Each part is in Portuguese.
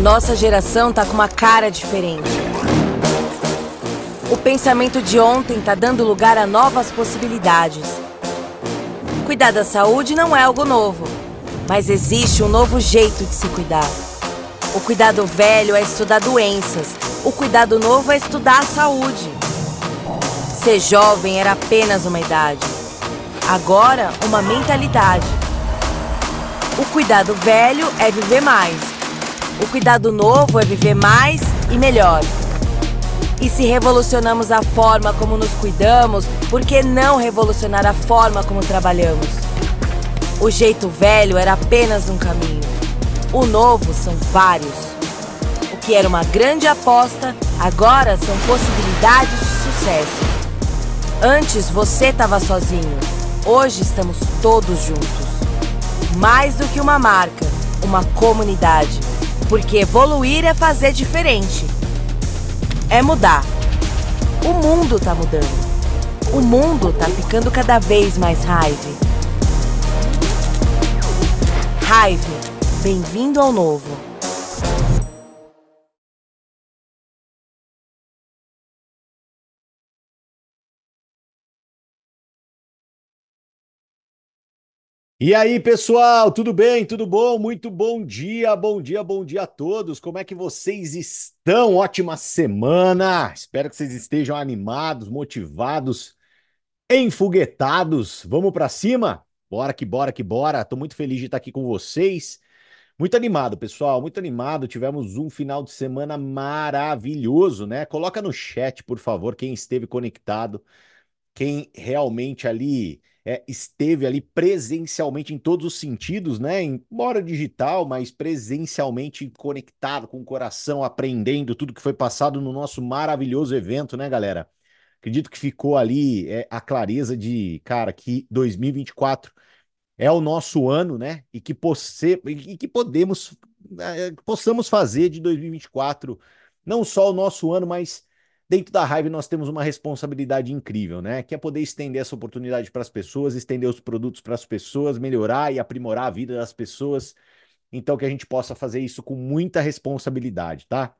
nossa geração tá com uma cara diferente. O pensamento de ontem tá dando lugar a novas possibilidades. Cuidar da saúde não é algo novo, mas existe um novo jeito de se cuidar. O cuidado velho é estudar doenças, o cuidado novo é estudar a saúde. Ser jovem era apenas uma idade, agora uma mentalidade. O cuidado velho é viver mais. O cuidado novo é viver mais e melhor. E se revolucionamos a forma como nos cuidamos, por que não revolucionar a forma como trabalhamos? O jeito velho era apenas um caminho. O novo são vários. O que era uma grande aposta, agora são possibilidades de sucesso. Antes você estava sozinho, hoje estamos todos juntos mais do que uma marca, uma comunidade. Porque evoluir é fazer diferente. É mudar. O mundo tá mudando. O mundo tá ficando cada vez mais raiva. Raiva, bem-vindo ao novo. E aí, pessoal, tudo bem? Tudo bom? Muito bom dia, bom dia, bom dia a todos. Como é que vocês estão? Ótima semana. Espero que vocês estejam animados, motivados, enfoguetados. Vamos para cima? Bora que bora que bora. Tô muito feliz de estar aqui com vocês. Muito animado, pessoal, muito animado. Tivemos um final de semana maravilhoso, né? Coloca no chat, por favor, quem esteve conectado, quem realmente ali é, esteve ali presencialmente em todos os sentidos, né? Embora digital, mas presencialmente conectado com o coração, aprendendo tudo que foi passado no nosso maravilhoso evento, né, galera? Acredito que ficou ali é, a clareza de, cara, que 2024 é o nosso ano, né? E que, posse, e que podemos, é, possamos fazer de 2024 não só o nosso ano, mas Dentro da Hive nós temos uma responsabilidade incrível, né? Que é poder estender essa oportunidade para as pessoas, estender os produtos para as pessoas, melhorar e aprimorar a vida das pessoas. Então que a gente possa fazer isso com muita responsabilidade, tá?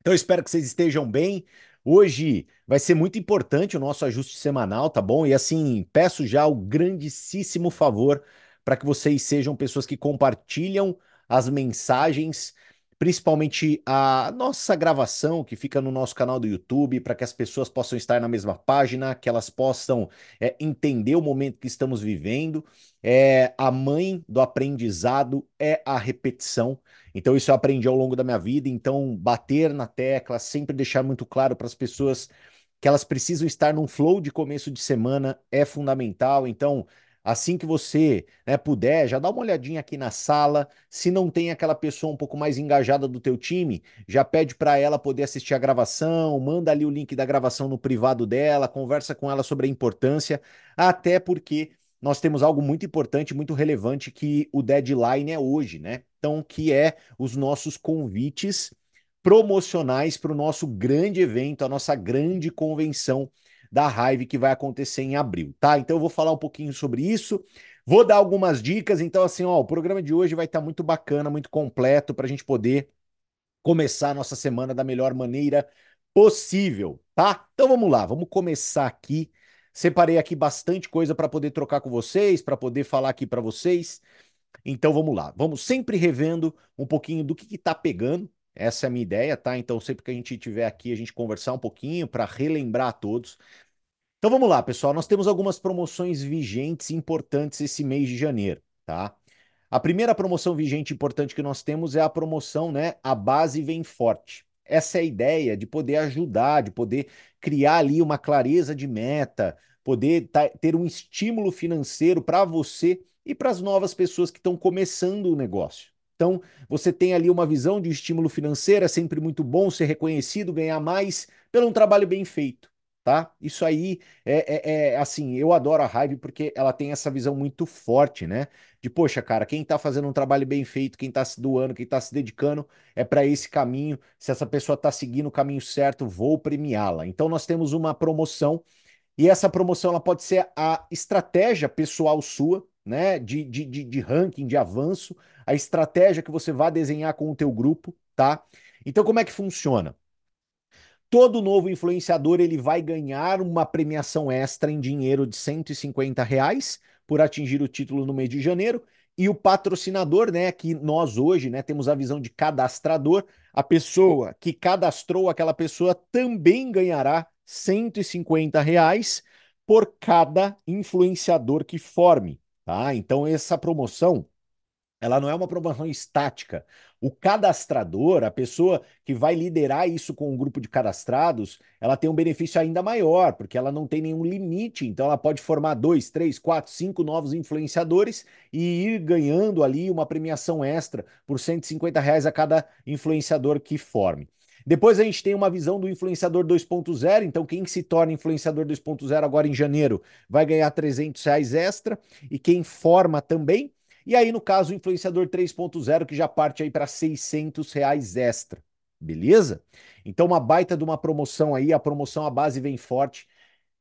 Então espero que vocês estejam bem. Hoje vai ser muito importante o nosso ajuste semanal, tá bom? E assim, peço já o grandíssimo favor para que vocês sejam pessoas que compartilham as mensagens principalmente a nossa gravação que fica no nosso canal do YouTube, para que as pessoas possam estar na mesma página, que elas possam é, entender o momento que estamos vivendo. É, a mãe do aprendizado é a repetição. Então, isso eu aprendi ao longo da minha vida. Então, bater na tecla, sempre deixar muito claro para as pessoas que elas precisam estar num flow de começo de semana é fundamental. Então, Assim que você né, puder, já dá uma olhadinha aqui na sala. Se não tem aquela pessoa um pouco mais engajada do teu time, já pede para ela poder assistir a gravação, manda ali o link da gravação no privado dela, conversa com ela sobre a importância, até porque nós temos algo muito importante, muito relevante que o deadline é hoje, né? Então, que é os nossos convites promocionais para o nosso grande evento, a nossa grande convenção da Hive que vai acontecer em abril, tá? Então eu vou falar um pouquinho sobre isso. Vou dar algumas dicas, então assim, ó, o programa de hoje vai estar tá muito bacana, muito completo para a gente poder começar a nossa semana da melhor maneira possível, tá? Então vamos lá, vamos começar aqui. Separei aqui bastante coisa para poder trocar com vocês, para poder falar aqui para vocês. Então vamos lá, vamos sempre revendo um pouquinho do que está pegando. Essa é a minha ideia, tá? Então sempre que a gente tiver aqui, a gente conversar um pouquinho para relembrar a todos. Então vamos lá, pessoal. Nós temos algumas promoções vigentes importantes esse mês de janeiro, tá? A primeira promoção vigente importante que nós temos é a promoção, né? A base vem forte. Essa é a ideia de poder ajudar, de poder criar ali uma clareza de meta, poder ter um estímulo financeiro para você e para as novas pessoas que estão começando o negócio. Então, você tem ali uma visão de estímulo financeiro, é sempre muito bom ser reconhecido, ganhar mais pelo um trabalho bem feito tá? Isso aí é, é, é, assim, eu adoro a Hive porque ela tem essa visão muito forte, né? De, poxa, cara, quem tá fazendo um trabalho bem feito, quem tá se doando, quem tá se dedicando, é para esse caminho. Se essa pessoa tá seguindo o caminho certo, vou premiá-la. Então nós temos uma promoção e essa promoção ela pode ser a estratégia pessoal sua, né? De, de, de, de ranking, de avanço, a estratégia que você vai desenhar com o teu grupo, tá? Então, como é que funciona? Todo novo influenciador ele vai ganhar uma premiação extra em dinheiro de 150 reais por atingir o título no mês de janeiro. E o patrocinador, né, que nós hoje, né, temos a visão de cadastrador, a pessoa que cadastrou aquela pessoa também ganhará 150 reais por cada influenciador que forme, tá? Então essa promoção ela não é uma promoção estática. O cadastrador, a pessoa que vai liderar isso com um grupo de cadastrados, ela tem um benefício ainda maior, porque ela não tem nenhum limite. Então, ela pode formar dois, três, quatro, cinco novos influenciadores e ir ganhando ali uma premiação extra por 150 reais a cada influenciador que forme. Depois a gente tem uma visão do influenciador 2.0. Então, quem se torna influenciador 2.0 agora em janeiro vai ganhar 300 reais extra. E quem forma também e aí, no caso, o influenciador 3.0, que já parte aí para 600 reais extra. Beleza? Então, uma baita de uma promoção aí. A promoção, a base vem forte.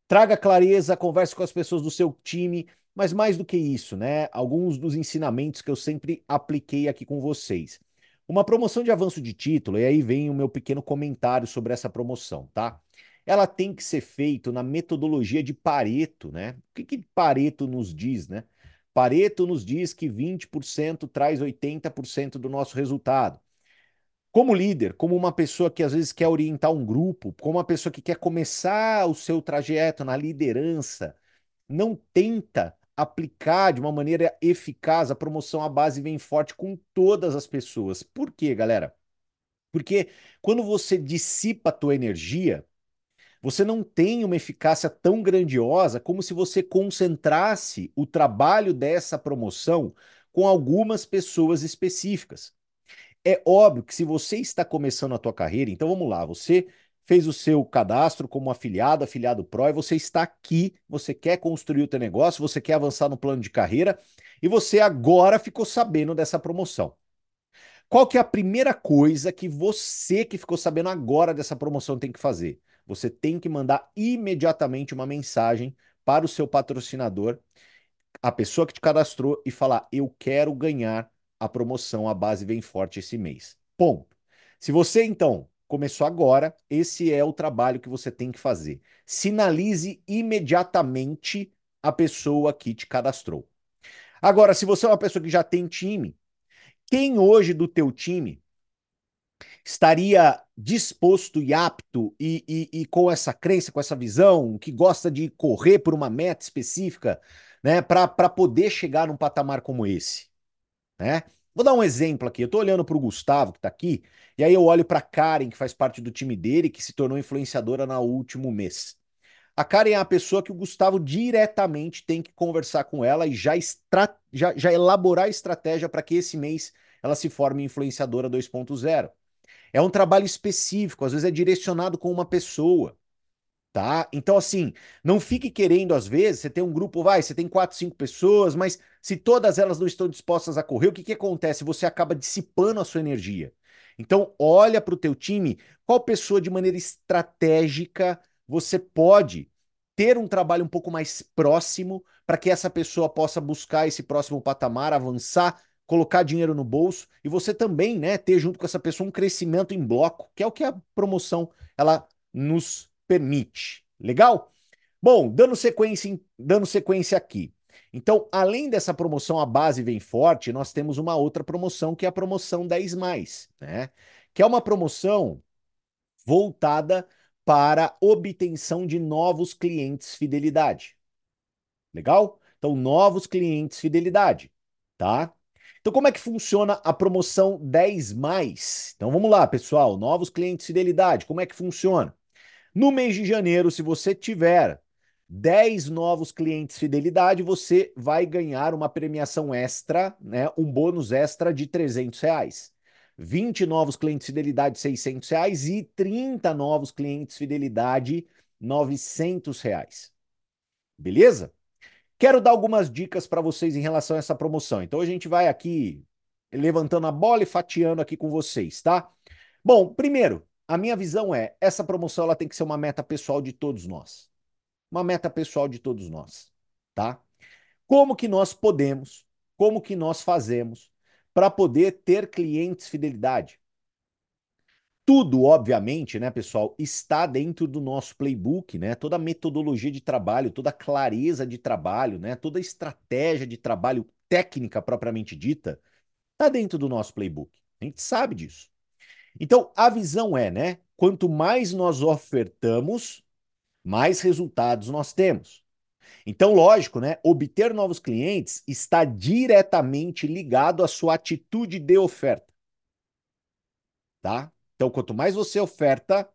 Traga clareza, converse com as pessoas do seu time. Mas mais do que isso, né? Alguns dos ensinamentos que eu sempre apliquei aqui com vocês. Uma promoção de avanço de título, e aí vem o meu pequeno comentário sobre essa promoção, tá? Ela tem que ser feita na metodologia de Pareto, né? O que, que Pareto nos diz, né? Pareto nos diz que 20% traz 80% do nosso resultado. Como líder, como uma pessoa que às vezes quer orientar um grupo, como uma pessoa que quer começar o seu trajeto na liderança, não tenta aplicar de uma maneira eficaz a promoção à base vem forte com todas as pessoas. Por quê, galera? Porque quando você dissipa a tua energia, você não tem uma eficácia tão grandiosa como se você concentrasse o trabalho dessa promoção com algumas pessoas específicas. É óbvio que se você está começando a tua carreira, então vamos lá, você fez o seu cadastro como afiliado, afiliado Pro, e você está aqui, você quer construir o teu negócio, você quer avançar no plano de carreira, e você agora ficou sabendo dessa promoção. Qual que é a primeira coisa que você que ficou sabendo agora dessa promoção tem que fazer? Você tem que mandar imediatamente uma mensagem para o seu patrocinador, a pessoa que te cadastrou, e falar: Eu quero ganhar a promoção, a base vem forte esse mês. Ponto. Se você então começou agora, esse é o trabalho que você tem que fazer. Sinalize imediatamente a pessoa que te cadastrou. Agora, se você é uma pessoa que já tem time, quem hoje do teu time estaria disposto e apto e, e, e, com essa crença, com essa visão, que gosta de correr por uma meta específica, né, para poder chegar num patamar como esse, né? Vou dar um exemplo aqui. Eu estou olhando para o Gustavo, que está aqui, e aí eu olho para Karen, que faz parte do time dele, que se tornou influenciadora no último mês. A Karen é a pessoa que o Gustavo diretamente tem que conversar com ela e já, extra... já, já elaborar a estratégia para que esse mês ela se forme influenciadora 2.0. É um trabalho específico, às vezes é direcionado com uma pessoa, tá? Então, assim, não fique querendo, às vezes, você tem um grupo, vai, você tem quatro, cinco pessoas, mas se todas elas não estão dispostas a correr, o que que acontece? Você acaba dissipando a sua energia. Então, olha para o teu time, qual pessoa de maneira estratégica você pode ter um trabalho um pouco mais próximo para que essa pessoa possa buscar esse próximo patamar, avançar colocar dinheiro no bolso e você também, né, ter junto com essa pessoa um crescimento em bloco, que é o que a promoção ela nos permite. Legal? Bom, dando sequência, dando sequência aqui. Então, além dessa promoção a base vem forte, nós temos uma outra promoção que é a promoção 10 mais, né? Que é uma promoção voltada para obtenção de novos clientes fidelidade. Legal? Então, novos clientes fidelidade, tá? Então, como é que funciona a promoção 10 mais? Então, vamos lá, pessoal. Novos clientes fidelidade, como é que funciona? No mês de janeiro, se você tiver 10 novos clientes fidelidade, você vai ganhar uma premiação extra, né? Um bônus extra de 300 reais. 20 novos clientes fidelidade, 600 reais e 30 novos clientes fidelidade, 900 reais. Beleza? Quero dar algumas dicas para vocês em relação a essa promoção. Então a gente vai aqui levantando a bola e fatiando aqui com vocês, tá? Bom, primeiro, a minha visão é, essa promoção ela tem que ser uma meta pessoal de todos nós. Uma meta pessoal de todos nós, tá? Como que nós podemos, como que nós fazemos para poder ter clientes fidelidade? Tudo, obviamente, né, pessoal, está dentro do nosso playbook, né? Toda a metodologia de trabalho, toda a clareza de trabalho, né? Toda a estratégia de trabalho técnica propriamente dita, está dentro do nosso playbook. A gente sabe disso. Então, a visão é, né? Quanto mais nós ofertamos, mais resultados nós temos. Então, lógico, né? Obter novos clientes está diretamente ligado à sua atitude de oferta. Tá? Então, quanto mais você oferta,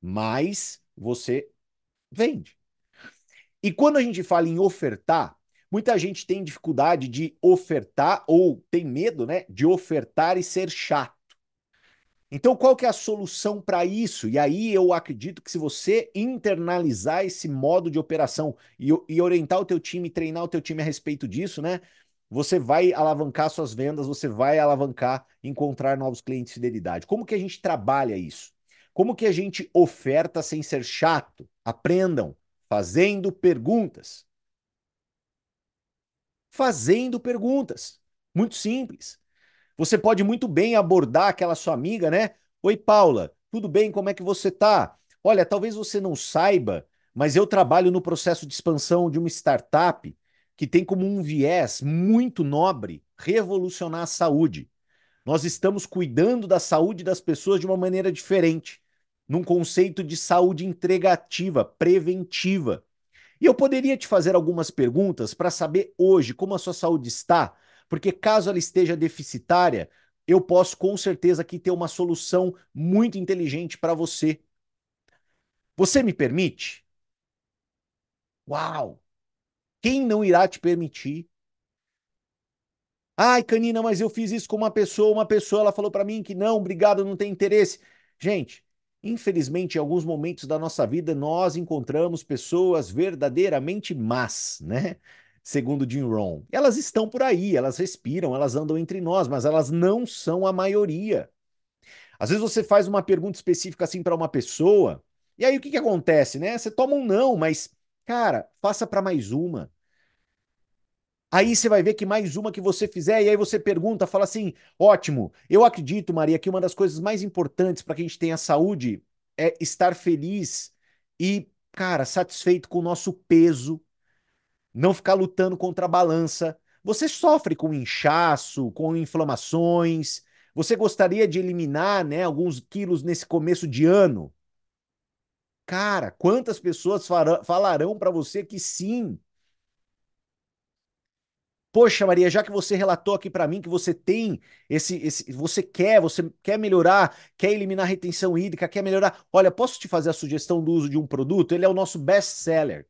mais você vende. E quando a gente fala em ofertar, muita gente tem dificuldade de ofertar ou tem medo, né, de ofertar e ser chato. Então, qual que é a solução para isso? E aí eu acredito que se você internalizar esse modo de operação e, e, orientar o teu time, treinar o teu time a respeito disso, né? Você vai alavancar suas vendas, você vai alavancar encontrar novos clientes de fidelidade. Como que a gente trabalha isso? Como que a gente oferta sem ser chato? Aprendam fazendo perguntas. Fazendo perguntas. Muito simples. Você pode muito bem abordar aquela sua amiga, né? Oi, Paula, tudo bem? Como é que você tá? Olha, talvez você não saiba, mas eu trabalho no processo de expansão de uma startup que tem como um viés muito nobre revolucionar a saúde. Nós estamos cuidando da saúde das pessoas de uma maneira diferente, num conceito de saúde entregativa, preventiva. E eu poderia te fazer algumas perguntas para saber hoje como a sua saúde está porque caso ela esteja deficitária, eu posso com certeza aqui ter uma solução muito inteligente para você. Você me permite? Uau! Quem não irá te permitir? Ai, Canina, mas eu fiz isso com uma pessoa, uma pessoa ela falou para mim que não, obrigado, não tem interesse. Gente, infelizmente, em alguns momentos da nossa vida nós encontramos pessoas verdadeiramente más, né? segundo Jim Rohn. Elas estão por aí, elas respiram, elas andam entre nós, mas elas não são a maioria. Às vezes você faz uma pergunta específica assim para uma pessoa, e aí o que, que acontece, né? Você toma um não, mas, cara, faça para mais uma. Aí você vai ver que mais uma que você fizer, e aí você pergunta, fala assim: ótimo, eu acredito, Maria, que uma das coisas mais importantes para que a gente tenha saúde é estar feliz e, cara, satisfeito com o nosso peso, não ficar lutando contra a balança. Você sofre com inchaço, com inflamações. Você gostaria de eliminar, né, alguns quilos nesse começo de ano? Cara, quantas pessoas falarão para você que sim? Poxa, Maria, já que você relatou aqui para mim que você tem esse, esse, você quer, você quer melhorar, quer eliminar a retenção hídrica, quer melhorar. Olha, posso te fazer a sugestão do uso de um produto? Ele é o nosso best seller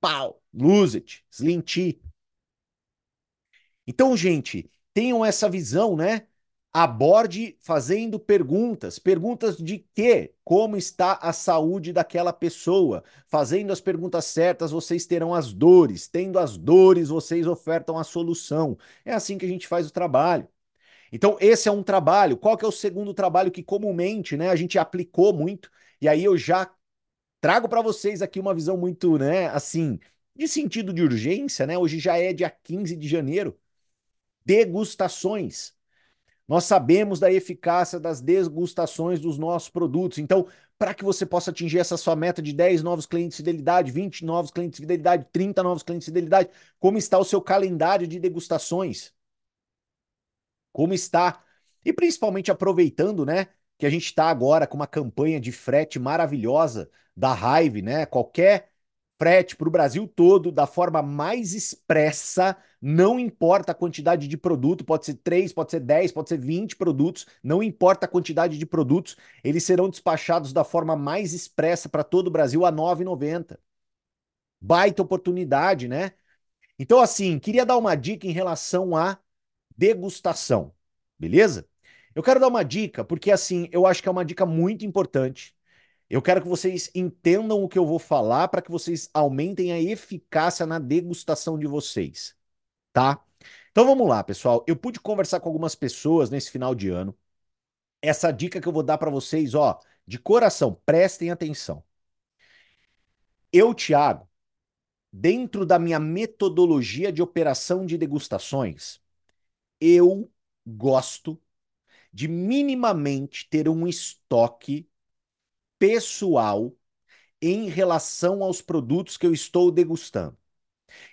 pau, lose it, slim tea. Então, gente, tenham essa visão, né? Aborde fazendo perguntas. Perguntas de quê? Como está a saúde daquela pessoa? Fazendo as perguntas certas, vocês terão as dores. Tendo as dores, vocês ofertam a solução. É assim que a gente faz o trabalho. Então, esse é um trabalho. Qual que é o segundo trabalho que comumente, né, a gente aplicou muito? E aí eu já Trago para vocês aqui uma visão muito, né, assim, de sentido de urgência, né? Hoje já é dia 15 de janeiro. Degustações. Nós sabemos da eficácia das degustações dos nossos produtos. Então, para que você possa atingir essa sua meta de 10 novos clientes de fidelidade, 20 novos clientes de fidelidade, 30 novos clientes de fidelidade, como está o seu calendário de degustações? Como está? E principalmente aproveitando, né, que a gente está agora com uma campanha de frete maravilhosa da Hive, né? Qualquer frete para o Brasil todo da forma mais expressa, não importa a quantidade de produto, pode ser 3, pode ser 10, pode ser 20 produtos, não importa a quantidade de produtos, eles serão despachados da forma mais expressa para todo o Brasil a R$ 9,90. Baita oportunidade, né? Então, assim, queria dar uma dica em relação à degustação, beleza? Eu quero dar uma dica, porque assim, eu acho que é uma dica muito importante. Eu quero que vocês entendam o que eu vou falar para que vocês aumentem a eficácia na degustação de vocês, tá? Então vamos lá, pessoal. Eu pude conversar com algumas pessoas nesse final de ano. Essa dica que eu vou dar para vocês, ó, de coração, prestem atenção. Eu, Thiago, dentro da minha metodologia de operação de degustações, eu gosto de minimamente ter um estoque pessoal em relação aos produtos que eu estou degustando.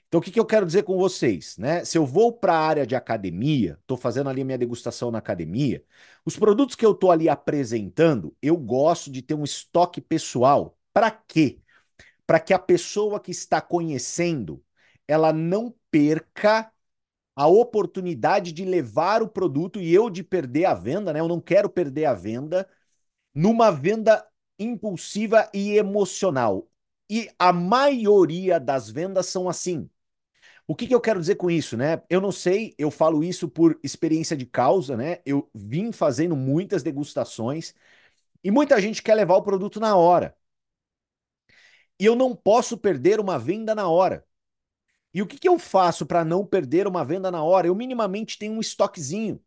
Então, o que, que eu quero dizer com vocês? Né? Se eu vou para a área de academia, estou fazendo ali minha degustação na academia, os produtos que eu estou ali apresentando, eu gosto de ter um estoque pessoal. Para quê? Para que a pessoa que está conhecendo, ela não perca a oportunidade de levar o produto e eu de perder a venda, né? Eu não quero perder a venda numa venda impulsiva e emocional. E a maioria das vendas são assim. O que, que, eu quero dizer com isso, né? Eu não sei, eu falo isso por experiência de causa, né? Eu vim fazendo muitas degustações e muita gente quer levar o produto na hora. E eu não posso perder uma venda na hora. E o que, que eu faço para não perder uma venda na hora? Eu minimamente tenho um estoquezinho.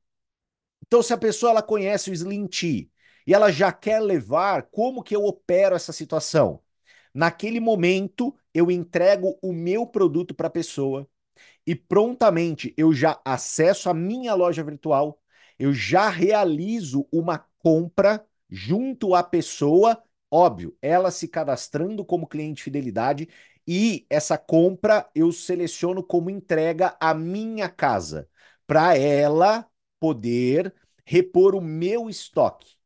Então, se a pessoa ela conhece o Slim Tea e ela já quer levar, como que eu opero essa situação? Naquele momento, eu entrego o meu produto para a pessoa e prontamente eu já acesso a minha loja virtual, eu já realizo uma compra junto à pessoa, óbvio, ela se cadastrando como cliente fidelidade e essa compra eu seleciono como entrega à minha casa, para ela poder repor o meu estoque.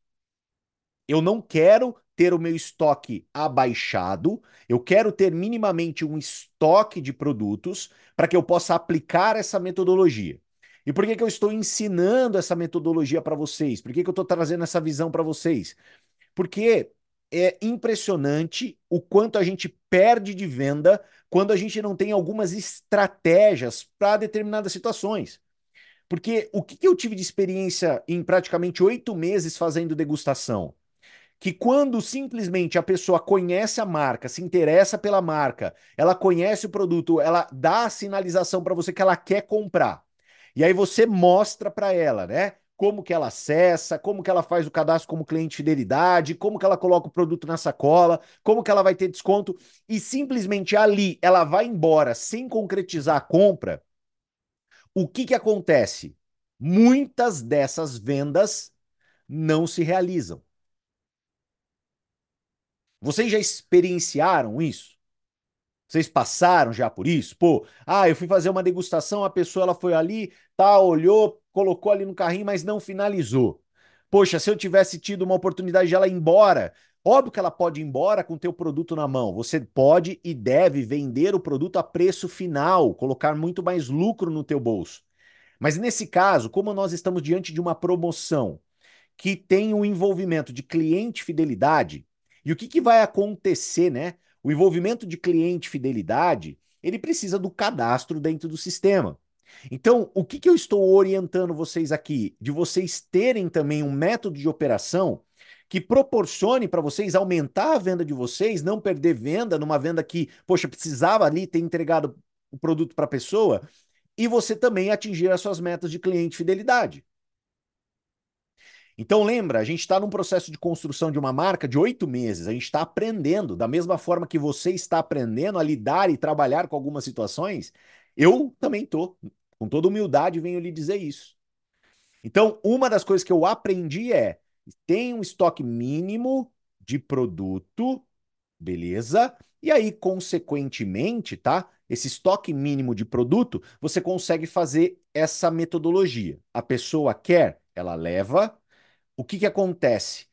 Eu não quero ter o meu estoque abaixado, eu quero ter minimamente um estoque de produtos para que eu possa aplicar essa metodologia. E por que, que eu estou ensinando essa metodologia para vocês? Por que, que eu estou trazendo essa visão para vocês? Porque é impressionante o quanto a gente perde de venda quando a gente não tem algumas estratégias para determinadas situações. Porque o que, que eu tive de experiência em praticamente oito meses fazendo degustação? Que quando simplesmente a pessoa conhece a marca, se interessa pela marca, ela conhece o produto, ela dá a sinalização para você que ela quer comprar. E aí você mostra para ela, né? Como que ela acessa, como que ela faz o cadastro como cliente fidelidade, como que ela coloca o produto na sacola, como que ela vai ter desconto e simplesmente ali ela vai embora sem concretizar a compra. O que que acontece? Muitas dessas vendas não se realizam. Vocês já experienciaram isso? Vocês passaram já por isso? Pô, ah, eu fui fazer uma degustação, a pessoa ela foi ali, tá, olhou, colocou ali no carrinho, mas não finalizou. Poxa, se eu tivesse tido uma oportunidade de ela ir embora, óbvio que ela pode ir embora com o teu produto na mão. Você pode e deve vender o produto a preço final, colocar muito mais lucro no teu bolso. Mas nesse caso, como nós estamos diante de uma promoção que tem o envolvimento de cliente fidelidade, e o que, que vai acontecer, né? O envolvimento de cliente fidelidade, ele precisa do cadastro dentro do sistema. Então, o que, que eu estou orientando vocês aqui? De vocês terem também um método de operação que proporcione para vocês aumentar a venda de vocês, não perder venda numa venda que, poxa, precisava ali ter entregado o produto para a pessoa, e você também atingir as suas metas de cliente fidelidade. Então lembra, a gente está num processo de construção de uma marca de oito meses, a gente está aprendendo, da mesma forma que você está aprendendo a lidar e trabalhar com algumas situações, eu também estou. Com toda humildade venho lhe dizer isso. Então, uma das coisas que eu aprendi é, tem um estoque mínimo de produto, beleza? E aí, consequentemente, tá? Esse estoque mínimo de produto, você consegue fazer essa metodologia. A pessoa quer, ela leva, o que, que acontece?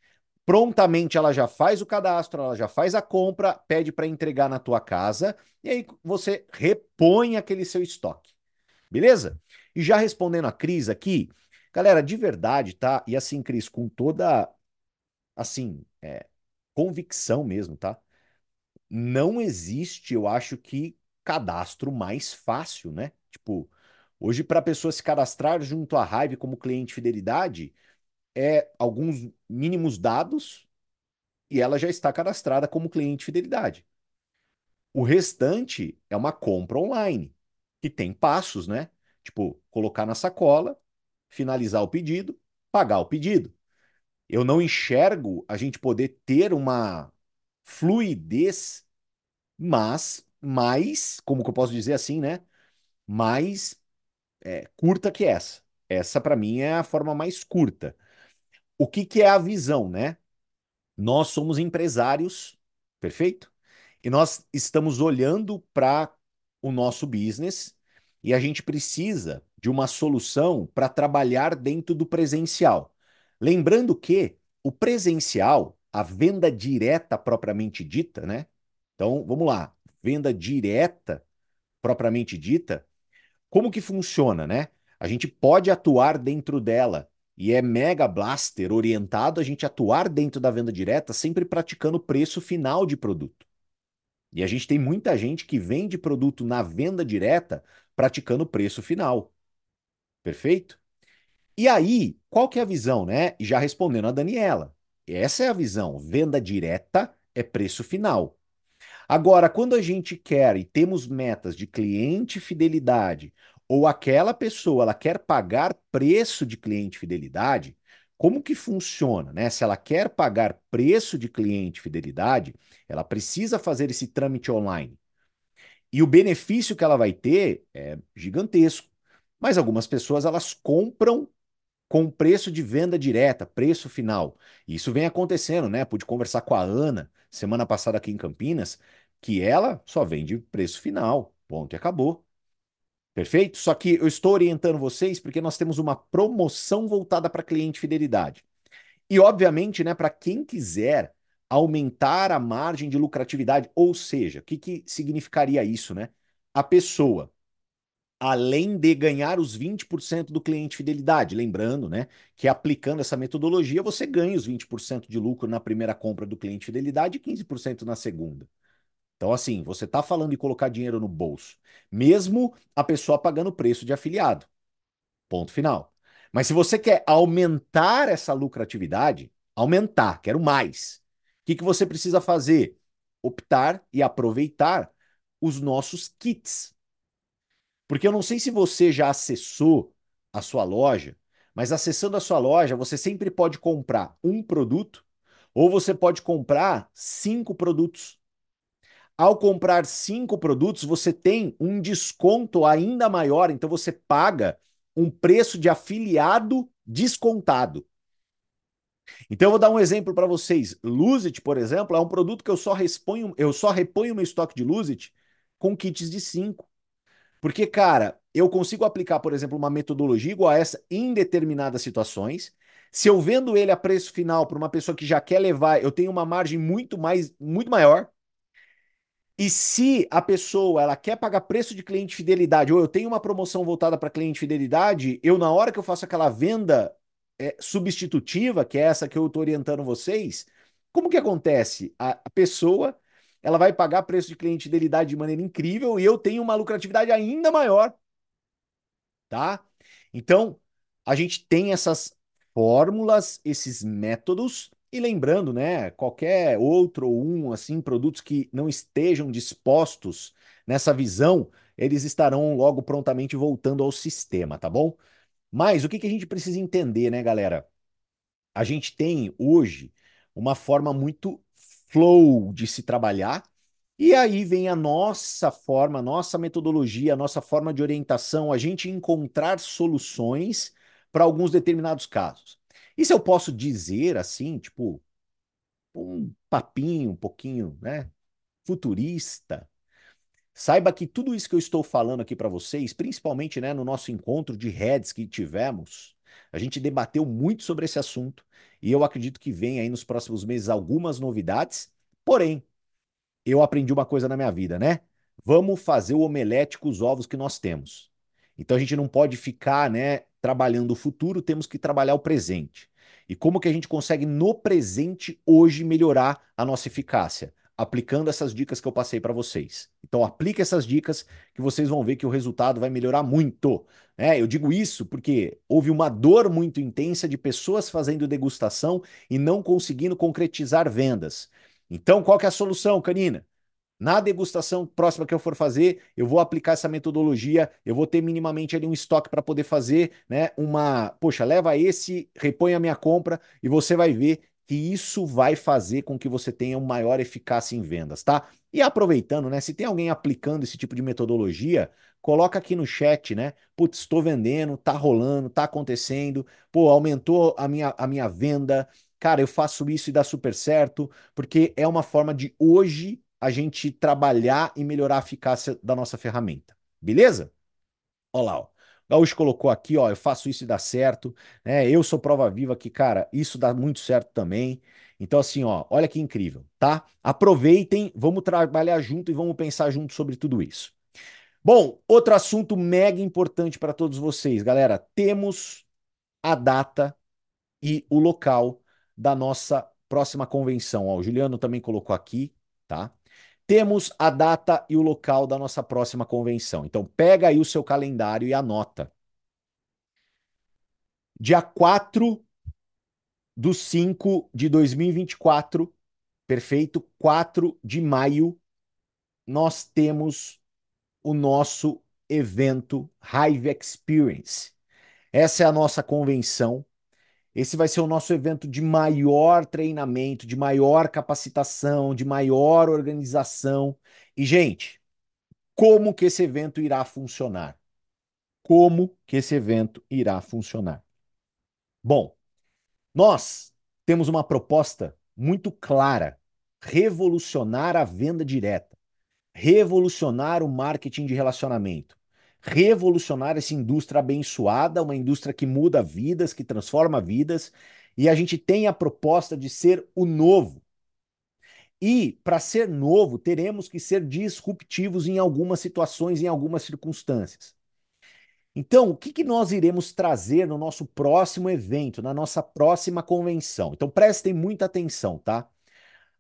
Prontamente ela já faz o cadastro, ela já faz a compra, pede para entregar na tua casa e aí você repõe aquele seu estoque. Beleza? E já respondendo a Cris aqui, galera, de verdade, tá? E assim, Cris, com toda assim, é, convicção mesmo, tá? Não existe, eu acho que cadastro mais fácil, né? Tipo, hoje para a pessoa se cadastrar junto à Hive como cliente fidelidade, é alguns mínimos dados e ela já está cadastrada como cliente fidelidade. O restante é uma compra online, que tem passos, né? Tipo, colocar na sacola, finalizar o pedido, pagar o pedido. Eu não enxergo a gente poder ter uma fluidez, mas mais, como que eu posso dizer assim, né? Mais é, curta que essa. Essa, para mim, é a forma mais curta. O que, que é a visão, né? Nós somos empresários, perfeito? E nós estamos olhando para o nosso business e a gente precisa de uma solução para trabalhar dentro do presencial. Lembrando que o presencial, a venda direta propriamente dita, né? Então, vamos lá, venda direta propriamente dita, como que funciona, né? A gente pode atuar dentro dela e é mega blaster orientado a gente atuar dentro da venda direta, sempre praticando preço final de produto. E a gente tem muita gente que vende produto na venda direta praticando preço final. Perfeito? E aí, qual que é a visão, né? Já respondendo a Daniela. Essa é a visão. Venda direta é preço final. Agora, quando a gente quer e temos metas de cliente fidelidade, ou aquela pessoa ela quer pagar preço de cliente fidelidade, como que funciona, né? Se ela quer pagar preço de cliente fidelidade, ela precisa fazer esse trâmite online. E o benefício que ela vai ter é gigantesco. Mas algumas pessoas elas compram com preço de venda direta, preço final. Isso vem acontecendo, né? Pude conversar com a Ana semana passada aqui em Campinas, que ela só vende preço final. Ponto e acabou. Perfeito? Só que eu estou orientando vocês porque nós temos uma promoção voltada para cliente fidelidade. E, obviamente, né, para quem quiser aumentar a margem de lucratividade, ou seja, o que, que significaria isso, né? A pessoa, além de ganhar os 20% do cliente fidelidade, lembrando, né, que aplicando essa metodologia, você ganha os 20% de lucro na primeira compra do cliente fidelidade e 15% na segunda. Então, assim, você está falando de colocar dinheiro no bolso, mesmo a pessoa pagando preço de afiliado. Ponto final. Mas se você quer aumentar essa lucratividade, aumentar, quero mais. O que, que você precisa fazer? Optar e aproveitar os nossos kits. Porque eu não sei se você já acessou a sua loja, mas acessando a sua loja, você sempre pode comprar um produto ou você pode comprar cinco produtos. Ao comprar cinco produtos, você tem um desconto ainda maior, então você paga um preço de afiliado descontado. Então eu vou dar um exemplo para vocês. Luzit, por exemplo, é um produto que eu só reponho, eu só reponho meu estoque de Luzit com kits de 5. Porque, cara, eu consigo aplicar, por exemplo, uma metodologia igual a essa em determinadas situações. Se eu vendo ele a preço final para uma pessoa que já quer levar, eu tenho uma margem muito mais, muito maior. E se a pessoa ela quer pagar preço de cliente fidelidade, ou eu tenho uma promoção voltada para cliente fidelidade, eu, na hora que eu faço aquela venda é, substitutiva, que é essa que eu estou orientando vocês, como que acontece? A, a pessoa ela vai pagar preço de cliente fidelidade de maneira incrível e eu tenho uma lucratividade ainda maior. Tá? Então, a gente tem essas fórmulas, esses métodos e lembrando, né, qualquer outro ou um assim produtos que não estejam dispostos nessa visão, eles estarão logo prontamente voltando ao sistema, tá bom? Mas o que, que a gente precisa entender, né, galera? A gente tem hoje uma forma muito flow de se trabalhar, e aí vem a nossa forma, a nossa metodologia, a nossa forma de orientação, a gente encontrar soluções para alguns determinados casos. Isso eu posso dizer assim, tipo, um papinho um pouquinho, né, futurista. Saiba que tudo isso que eu estou falando aqui para vocês, principalmente, né, no nosso encontro de heads que tivemos, a gente debateu muito sobre esse assunto e eu acredito que vem aí nos próximos meses algumas novidades. Porém, eu aprendi uma coisa na minha vida, né? Vamos fazer o omelete com os ovos que nós temos. Então a gente não pode ficar, né, trabalhando o futuro, temos que trabalhar o presente. E como que a gente consegue no presente hoje melhorar a nossa eficácia? Aplicando essas dicas que eu passei para vocês. Então aplique essas dicas que vocês vão ver que o resultado vai melhorar muito. É, eu digo isso porque houve uma dor muito intensa de pessoas fazendo degustação e não conseguindo concretizar vendas. Então, qual que é a solução, Canina? Na degustação próxima que eu for fazer, eu vou aplicar essa metodologia, eu vou ter minimamente ali um estoque para poder fazer, né? Uma, poxa, leva esse, repõe a minha compra e você vai ver que isso vai fazer com que você tenha uma maior eficácia em vendas, tá? E aproveitando, né? Se tem alguém aplicando esse tipo de metodologia, coloca aqui no chat, né? Putz, estou vendendo, tá rolando, tá acontecendo, pô, aumentou a minha, a minha venda, cara, eu faço isso e dá super certo, porque é uma forma de hoje a gente trabalhar e melhorar a eficácia da nossa ferramenta. Beleza? Olha lá, ó. Gaúcho colocou aqui, ó, eu faço isso e dá certo, né? Eu sou prova viva que, cara, isso dá muito certo também. Então, assim, ó, olha que incrível, tá? Aproveitem, vamos trabalhar junto e vamos pensar junto sobre tudo isso. Bom, outro assunto mega importante para todos vocês, galera. Temos a data e o local da nossa próxima convenção. Ó, o Juliano também colocou aqui, tá? Temos a data e o local da nossa próxima convenção. Então, pega aí o seu calendário e anota. Dia 4 do 5 de 2024, perfeito? 4 de maio, nós temos o nosso evento Hive Experience. Essa é a nossa convenção. Esse vai ser o nosso evento de maior treinamento, de maior capacitação, de maior organização. E, gente, como que esse evento irá funcionar? Como que esse evento irá funcionar? Bom, nós temos uma proposta muito clara: revolucionar a venda direta, revolucionar o marketing de relacionamento revolucionar essa indústria abençoada, uma indústria que muda vidas, que transforma vidas, e a gente tem a proposta de ser o novo. E para ser novo, teremos que ser disruptivos em algumas situações, em algumas circunstâncias. Então, o que, que nós iremos trazer no nosso próximo evento, na nossa próxima convenção? Então, prestem muita atenção, tá?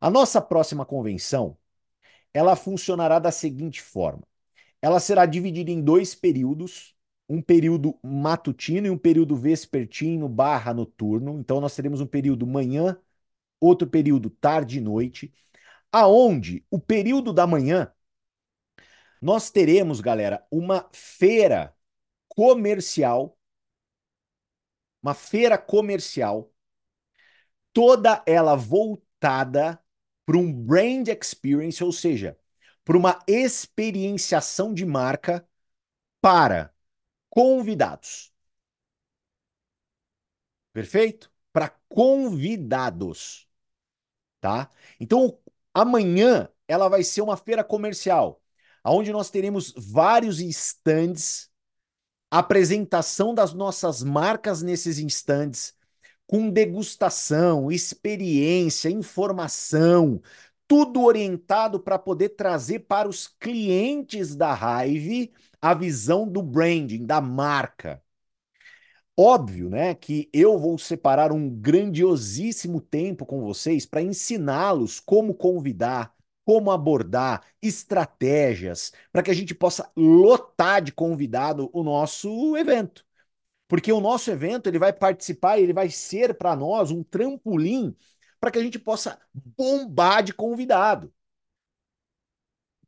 A nossa próxima convenção, ela funcionará da seguinte forma. Ela será dividida em dois períodos, um período matutino e um período vespertino barra noturno. Então nós teremos um período manhã, outro período tarde e noite, aonde o período da manhã nós teremos, galera, uma feira comercial, uma feira comercial, toda ela voltada para um brand experience, ou seja, para uma experienciação de marca para convidados. Perfeito? Para convidados. Tá? Então, amanhã ela vai ser uma feira comercial, onde nós teremos vários stands, apresentação das nossas marcas nesses stands, com degustação, experiência, informação, tudo orientado para poder trazer para os clientes da Hive a visão do branding, da marca. Óbvio, né, que eu vou separar um grandiosíssimo tempo com vocês para ensiná-los como convidar, como abordar, estratégias, para que a gente possa lotar de convidado o nosso evento. Porque o nosso evento ele vai participar, ele vai ser para nós um trampolim para que a gente possa bombar de convidado.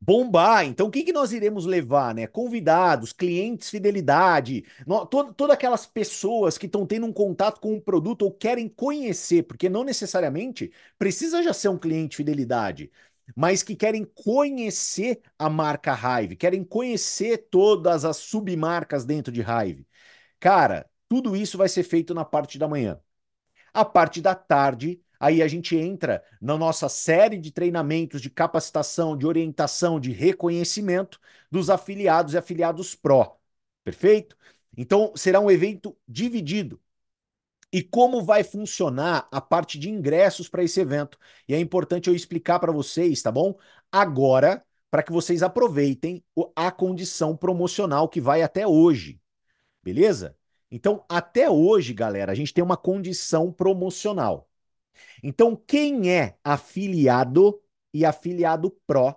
Bombar. Então, o que, nós iremos levar, né? Convidados, clientes, fidelidade, todas aquelas pessoas que estão tendo um contato com um produto ou querem conhecer, porque não necessariamente precisa já ser um cliente fidelidade, mas que querem conhecer a marca Hive, querem conhecer todas as submarcas dentro de Hive. Cara, tudo isso vai ser feito na parte da manhã. A parte da tarde, Aí a gente entra na nossa série de treinamentos de capacitação, de orientação, de reconhecimento dos afiliados e afiliados pró. Perfeito? Então será um evento dividido. E como vai funcionar a parte de ingressos para esse evento? E é importante eu explicar para vocês, tá bom? Agora, para que vocês aproveitem a condição promocional que vai até hoje. Beleza? Então, até hoje, galera, a gente tem uma condição promocional. Então, quem é afiliado e afiliado Pro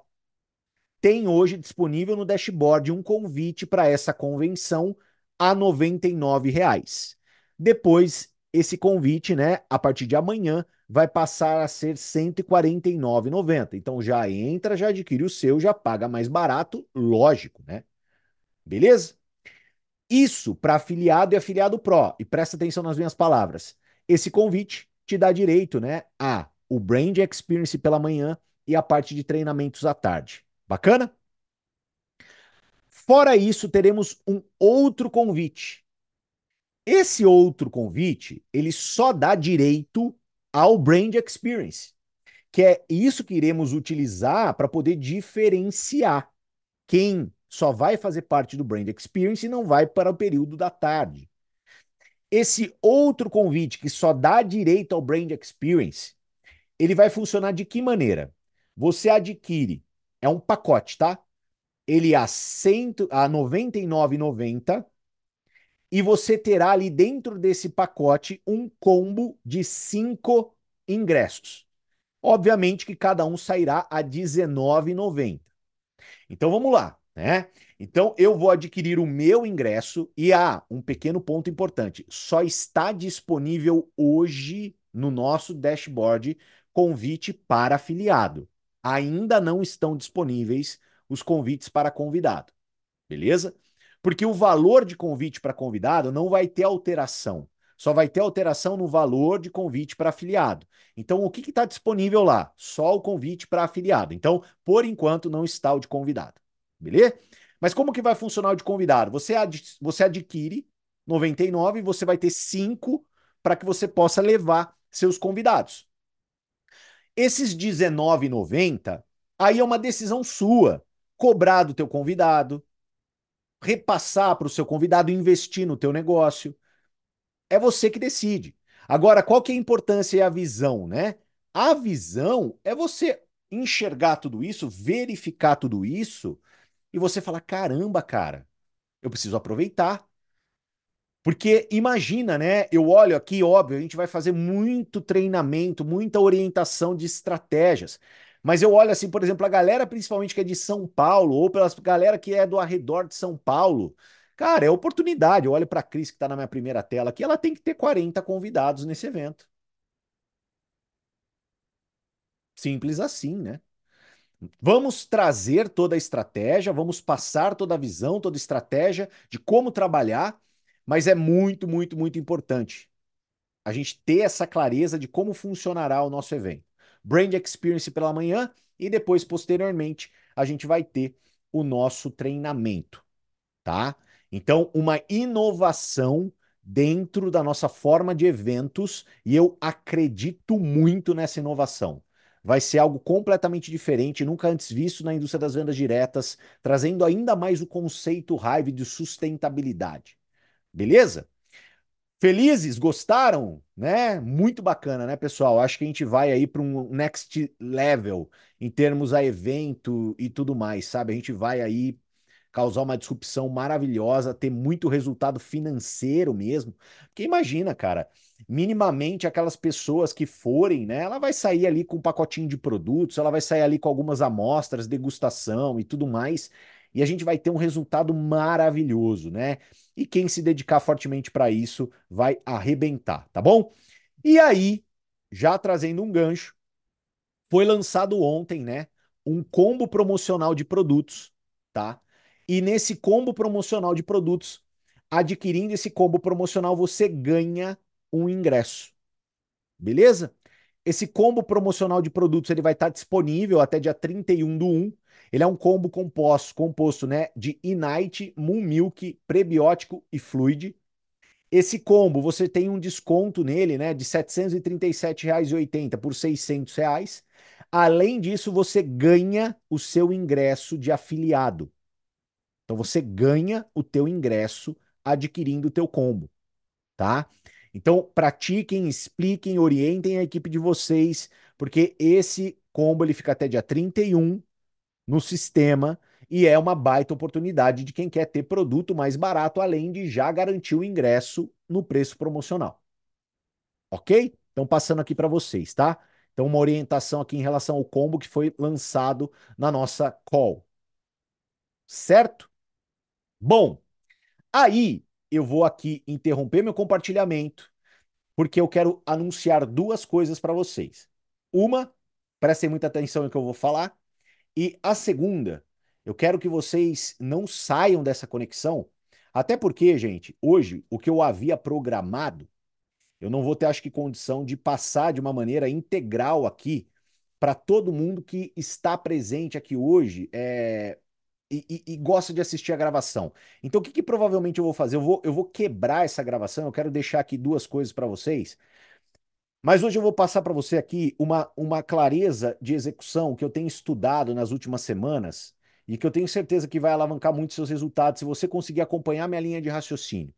tem hoje disponível no dashboard um convite para essa convenção a R$ 99,00. Depois, esse convite, né, a partir de amanhã, vai passar a ser R$ 149,90. Então já entra, já adquire o seu, já paga mais barato, lógico, né? Beleza? Isso para afiliado e afiliado Pro. E presta atenção nas minhas palavras. Esse convite te dá direito, né, a o Brand Experience pela manhã e a parte de treinamentos à tarde. Bacana? Fora isso, teremos um outro convite. Esse outro convite, ele só dá direito ao Brand Experience, que é isso que iremos utilizar para poder diferenciar quem só vai fazer parte do Brand Experience e não vai para o período da tarde. Esse outro convite que só dá direito ao Brand Experience, ele vai funcionar de que maneira? Você adquire, é um pacote, tá? Ele a, cento, a R$ 99,90 e você terá ali dentro desse pacote um combo de cinco ingressos. Obviamente que cada um sairá a R$ 19,90. Então vamos lá, né? Então eu vou adquirir o meu ingresso e há ah, um pequeno ponto importante, só está disponível hoje no nosso dashboard convite para afiliado. Ainda não estão disponíveis os convites para convidado. Beleza? Porque o valor de convite para convidado não vai ter alteração. Só vai ter alteração no valor de convite para afiliado. Então, o que está disponível lá? Só o convite para afiliado. Então, por enquanto, não está o de convidado. Beleza? Mas como que vai funcionar o de convidado? Você, ad, você adquire 99 e você vai ter 5 para que você possa levar seus convidados. Esses R$19,90, aí é uma decisão sua. Cobrar do teu convidado, repassar para o seu convidado, investir no teu negócio. É você que decide. Agora, qual que é a importância e a visão, né? A visão é você enxergar tudo isso, verificar tudo isso e você falar: caramba, cara, eu preciso aproveitar. Porque imagina, né? Eu olho aqui, óbvio, a gente vai fazer muito treinamento, muita orientação de estratégias. Mas eu olho assim, por exemplo, a galera principalmente que é de São Paulo, ou pela galera que é do arredor de São Paulo. Cara, é oportunidade. Eu olho para a Cris, que está na minha primeira tela aqui, ela tem que ter 40 convidados nesse evento. Simples assim, né? Vamos trazer toda a estratégia, vamos passar toda a visão, toda a estratégia de como trabalhar, mas é muito, muito, muito importante a gente ter essa clareza de como funcionará o nosso evento. Brand Experience pela manhã e depois, posteriormente, a gente vai ter o nosso treinamento, tá? Então, uma inovação dentro da nossa forma de eventos e eu acredito muito nessa inovação. Vai ser algo completamente diferente, nunca antes visto na indústria das vendas diretas, trazendo ainda mais o conceito Hive de sustentabilidade. Beleza? Felizes? Gostaram? Né? Muito bacana, né, pessoal? Acho que a gente vai aí para um next level em termos a evento e tudo mais, sabe? A gente vai aí causar uma disrupção maravilhosa, ter muito resultado financeiro mesmo. Porque imagina, cara, minimamente aquelas pessoas que forem, né? Ela vai sair ali com um pacotinho de produtos, ela vai sair ali com algumas amostras, degustação e tudo mais. E a gente vai ter um resultado maravilhoso, né? E quem se dedicar fortemente para isso vai arrebentar, tá bom? E aí, já trazendo um gancho, foi lançado ontem, né, um combo promocional de produtos, tá? E nesse combo promocional de produtos, adquirindo esse combo promocional, você ganha um ingresso. Beleza? Esse combo promocional de produtos ele vai estar disponível até dia 31 do 1 ele é um combo composto, composto né, de Inite, Moon Milk, prebiótico e fluid. Esse combo, você tem um desconto nele né, de R$ 737,80 por 600 reais. Além disso, você ganha o seu ingresso de afiliado. Então, você ganha o teu ingresso adquirindo o teu combo, tá? Então, pratiquem, expliquem, orientem a equipe de vocês, porque esse combo ele fica até dia 31 no sistema e é uma baita oportunidade de quem quer ter produto mais barato, além de já garantir o ingresso no preço promocional. Ok? Então, passando aqui para vocês, tá? Então, uma orientação aqui em relação ao combo que foi lançado na nossa call. Certo? Bom, aí eu vou aqui interromper meu compartilhamento, porque eu quero anunciar duas coisas para vocês. Uma, prestem muita atenção no que eu vou falar, e a segunda, eu quero que vocês não saiam dessa conexão, até porque, gente, hoje o que eu havia programado, eu não vou ter, acho que, condição de passar de uma maneira integral aqui para todo mundo que está presente aqui hoje é, e, e, e, gosta de assistir a gravação. Então, o que, que, provavelmente eu vou fazer? Eu vou, eu vou quebrar essa gravação. Eu quero deixar aqui duas coisas para vocês. Mas hoje eu vou passar para você aqui uma, uma clareza de execução que eu tenho estudado nas últimas semanas e que eu tenho certeza que vai alavancar muito seus resultados se você conseguir acompanhar minha linha de raciocínio.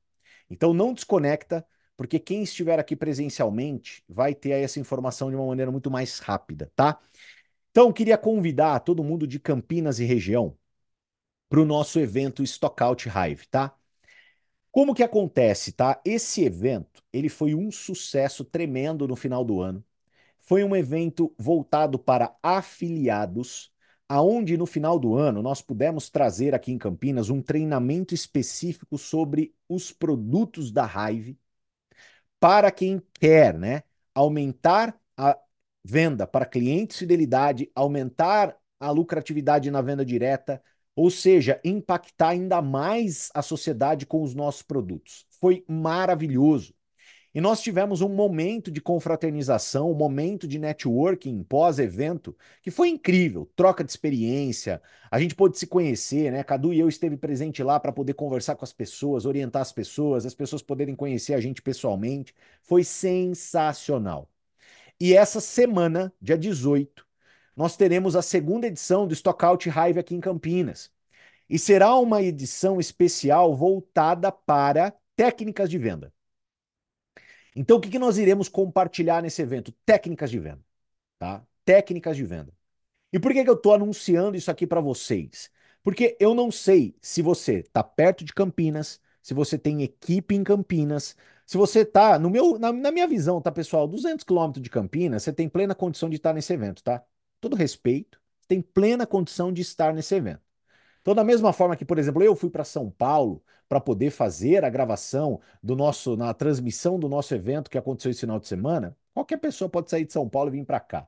Então, não desconecta, porque quem estiver aqui presencialmente vai ter essa informação de uma maneira muito mais rápida, tá? Então, queria convidar todo mundo de Campinas e região para o nosso evento Stockout Hive, tá? Como que acontece, tá? Esse evento, ele foi um sucesso tremendo no final do ano. Foi um evento voltado para afiliados, aonde no final do ano nós pudemos trazer aqui em Campinas um treinamento específico sobre os produtos da Hive para quem quer, né, aumentar a venda para clientes fidelidade, aumentar a lucratividade na venda direta, ou seja, impactar ainda mais a sociedade com os nossos produtos. Foi maravilhoso. E nós tivemos um momento de confraternização, um momento de networking pós-evento, que foi incrível, troca de experiência, a gente pôde se conhecer, né? Cadu e eu esteve presente lá para poder conversar com as pessoas, orientar as pessoas, as pessoas poderem conhecer a gente pessoalmente. Foi sensacional. E essa semana, dia 18, nós teremos a segunda edição do Stockout Hive aqui em Campinas. E será uma edição especial voltada para técnicas de venda. Então, o que, que nós iremos compartilhar nesse evento? Técnicas de venda. Tá? Técnicas de venda. E por que, que eu estou anunciando isso aqui para vocês? Porque eu não sei se você está perto de Campinas, se você tem equipe em Campinas, se você está, na, na, minha visão, tá, pessoal, 200 quilômetros de Campinas, você tem plena condição de estar nesse evento, tá? Todo respeito, tem plena condição de estar nesse evento. Então, da mesma forma que, por exemplo, eu fui para São Paulo para poder fazer a gravação do nosso, na transmissão do nosso evento que aconteceu esse final de semana, qualquer pessoa pode sair de São Paulo e vir para cá.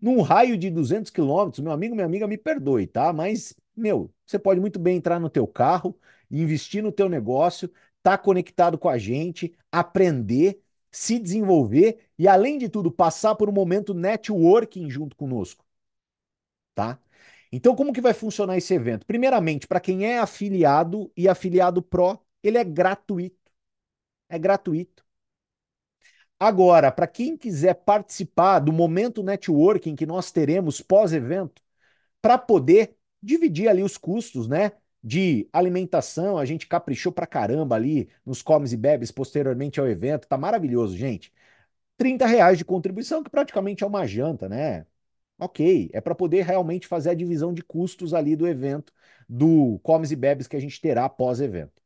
Num raio de 200 quilômetros, meu amigo, minha amiga, me perdoe, tá? Mas, meu, você pode muito bem entrar no teu carro, investir no teu negócio, estar tá conectado com a gente, aprender, se desenvolver e, além de tudo, passar por um momento networking junto conosco tá? Então, como que vai funcionar esse evento? Primeiramente, para quem é afiliado e afiliado Pro, ele é gratuito. É gratuito. Agora, para quem quiser participar do momento networking que nós teremos pós-evento, para poder dividir ali os custos, né? De alimentação, a gente caprichou pra caramba ali nos comes e bebes posteriormente ao evento, tá maravilhoso, gente. 30 reais de contribuição, que praticamente é uma janta, né? Ok, é para poder realmente fazer a divisão de custos ali do evento, do comes e bebes que a gente terá pós-evento.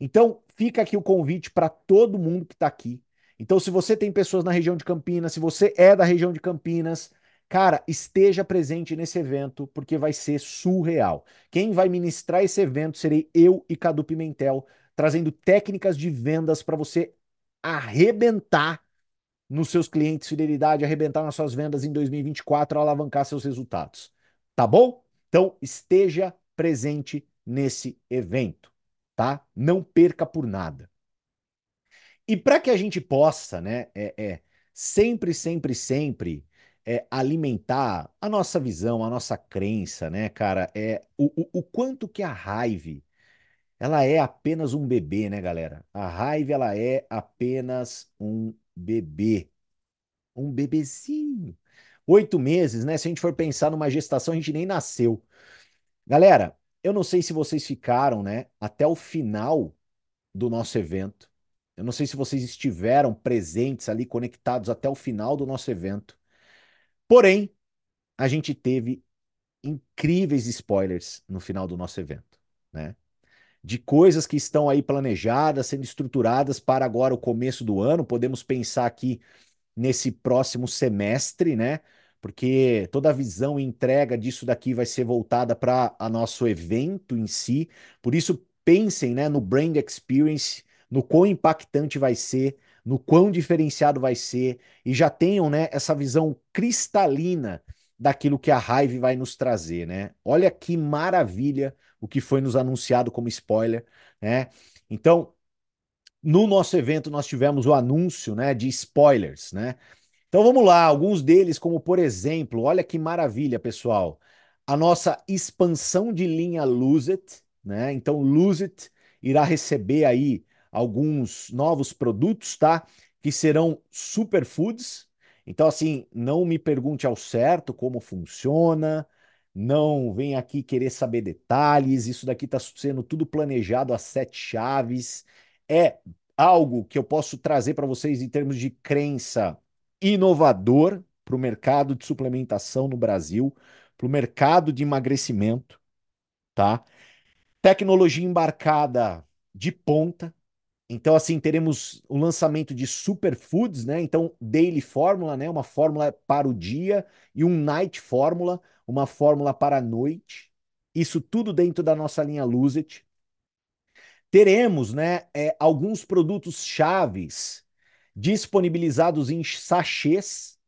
Então, fica aqui o convite para todo mundo que está aqui. Então, se você tem pessoas na região de Campinas, se você é da região de Campinas, cara, esteja presente nesse evento, porque vai ser surreal. Quem vai ministrar esse evento serei eu e Cadu Pimentel, trazendo técnicas de vendas para você arrebentar nos seus clientes, fidelidade, arrebentar nas suas vendas em 2024, alavancar seus resultados. Tá bom? Então, esteja presente nesse evento, tá? Não perca por nada. E para que a gente possa, né, é, é sempre, sempre, sempre é, alimentar a nossa visão, a nossa crença, né, cara, é o, o, o quanto que a raiva ela é apenas um bebê, né, galera? A raiva ela é apenas um bebê. Um bebezinho. Oito meses, né? Se a gente for pensar numa gestação, a gente nem nasceu. Galera, eu não sei se vocês ficaram, né, até o final do nosso evento. Eu não sei se vocês estiveram presentes ali, conectados até o final do nosso evento. Porém, a gente teve incríveis spoilers no final do nosso evento, né? De coisas que estão aí planejadas, sendo estruturadas para agora o começo do ano. Podemos pensar aqui nesse próximo semestre, né? Porque toda a visão e entrega disso daqui vai ser voltada para o nosso evento em si. Por isso, pensem né, no brand experience, no quão impactante vai ser, no quão diferenciado vai ser, e já tenham né, essa visão cristalina daquilo que a Hive vai nos trazer, né? Olha que maravilha o que foi nos anunciado como spoiler, né? Então, no nosso evento nós tivemos o anúncio, né, de spoilers, né? Então vamos lá, alguns deles, como por exemplo, olha que maravilha, pessoal, a nossa expansão de linha Lose It, né? Então Lose It irá receber aí alguns novos produtos, tá? Que serão superfoods. Então assim, não me pergunte ao certo como funciona, não vem aqui querer saber detalhes, isso daqui está sendo tudo planejado a sete chaves. É algo que eu posso trazer para vocês em termos de crença inovador para o mercado de suplementação no Brasil, para o mercado de emagrecimento, tá? Tecnologia embarcada de ponta. Então, assim, teremos o lançamento de superfoods, né? Então, Daily Fórmula, né? Uma fórmula para o dia e um Night Fórmula, uma fórmula para a noite. Isso tudo dentro da nossa linha Lose It. Teremos, né, é, alguns produtos chaves disponibilizados em sachês.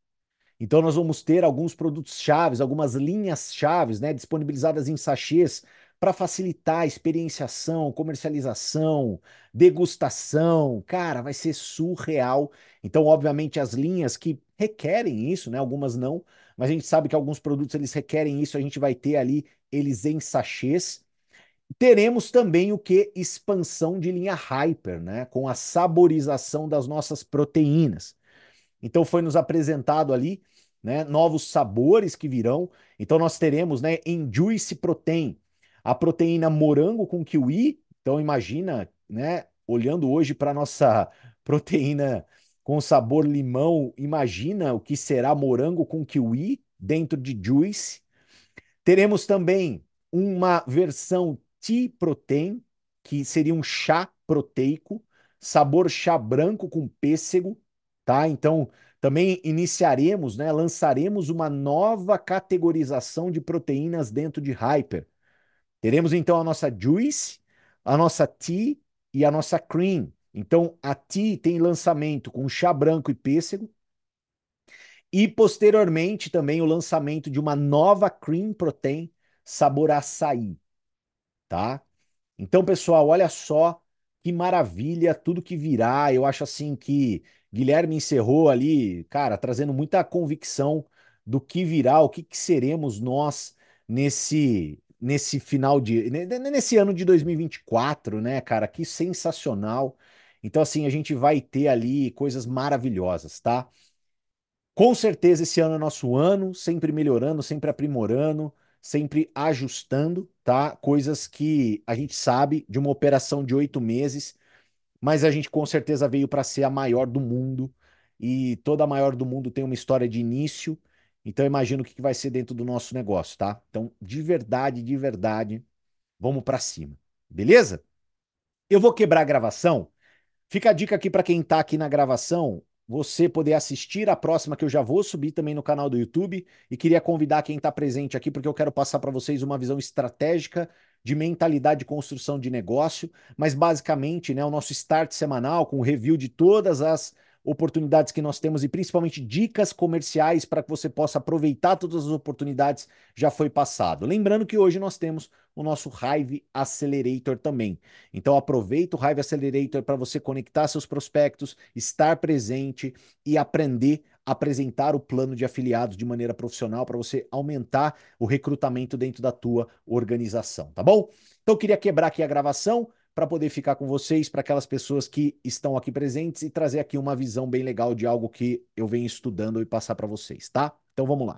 Então, nós vamos ter alguns produtos chaves, algumas linhas chaves, né, disponibilizadas em sachês para facilitar a experienciação, comercialização, degustação. Cara, vai ser surreal. Então, obviamente, as linhas que requerem isso, né, algumas não, mas a gente sabe que alguns produtos eles requerem isso, a gente vai ter ali eles em sachês. Teremos também o que? Expansão de linha Hyper, né? Com a saborização das nossas proteínas. Então foi nos apresentado ali, né, novos sabores que virão. Então nós teremos, né, em Juice Protein, a proteína morango com kiwi. Então imagina, né, olhando hoje para nossa proteína com sabor limão, imagina o que será morango com kiwi dentro de Juice. Teremos também uma versão tea protein, que seria um chá proteico, sabor chá branco com pêssego, tá? Então, também iniciaremos, né, lançaremos uma nova categorização de proteínas dentro de Hyper. Teremos então a nossa Juice, a nossa Tea e a nossa Cream. Então, a Tea tem lançamento com chá branco e pêssego. E posteriormente também o lançamento de uma nova Cream Protein sabor açaí tá? Então, pessoal, olha só que maravilha tudo que virá. Eu acho assim que Guilherme encerrou ali, cara, trazendo muita convicção do que virá, o que, que seremos nós nesse nesse final de nesse ano de 2024, né, cara? Que sensacional. Então, assim, a gente vai ter ali coisas maravilhosas, tá? Com certeza esse ano é nosso ano, sempre melhorando, sempre aprimorando sempre ajustando, tá? Coisas que a gente sabe de uma operação de oito meses, mas a gente com certeza veio para ser a maior do mundo e toda a maior do mundo tem uma história de início. Então imagino o que vai ser dentro do nosso negócio, tá? Então, de verdade, de verdade, vamos para cima. Beleza? Eu vou quebrar a gravação. Fica a dica aqui para quem está aqui na gravação você poder assistir a próxima que eu já vou subir também no canal do YouTube e queria convidar quem está presente aqui porque eu quero passar para vocês uma visão estratégica de mentalidade de construção de negócio, mas basicamente, né, o nosso start semanal com o review de todas as oportunidades que nós temos e principalmente dicas comerciais para que você possa aproveitar todas as oportunidades já foi passado. Lembrando que hoje nós temos o nosso Hive Accelerator também. Então aproveita o Hive Accelerator para você conectar seus prospectos, estar presente e aprender a apresentar o plano de afiliados de maneira profissional para você aumentar o recrutamento dentro da tua organização, tá bom? Então queria quebrar aqui a gravação para poder ficar com vocês, para aquelas pessoas que estão aqui presentes e trazer aqui uma visão bem legal de algo que eu venho estudando e passar para vocês, tá? Então vamos lá.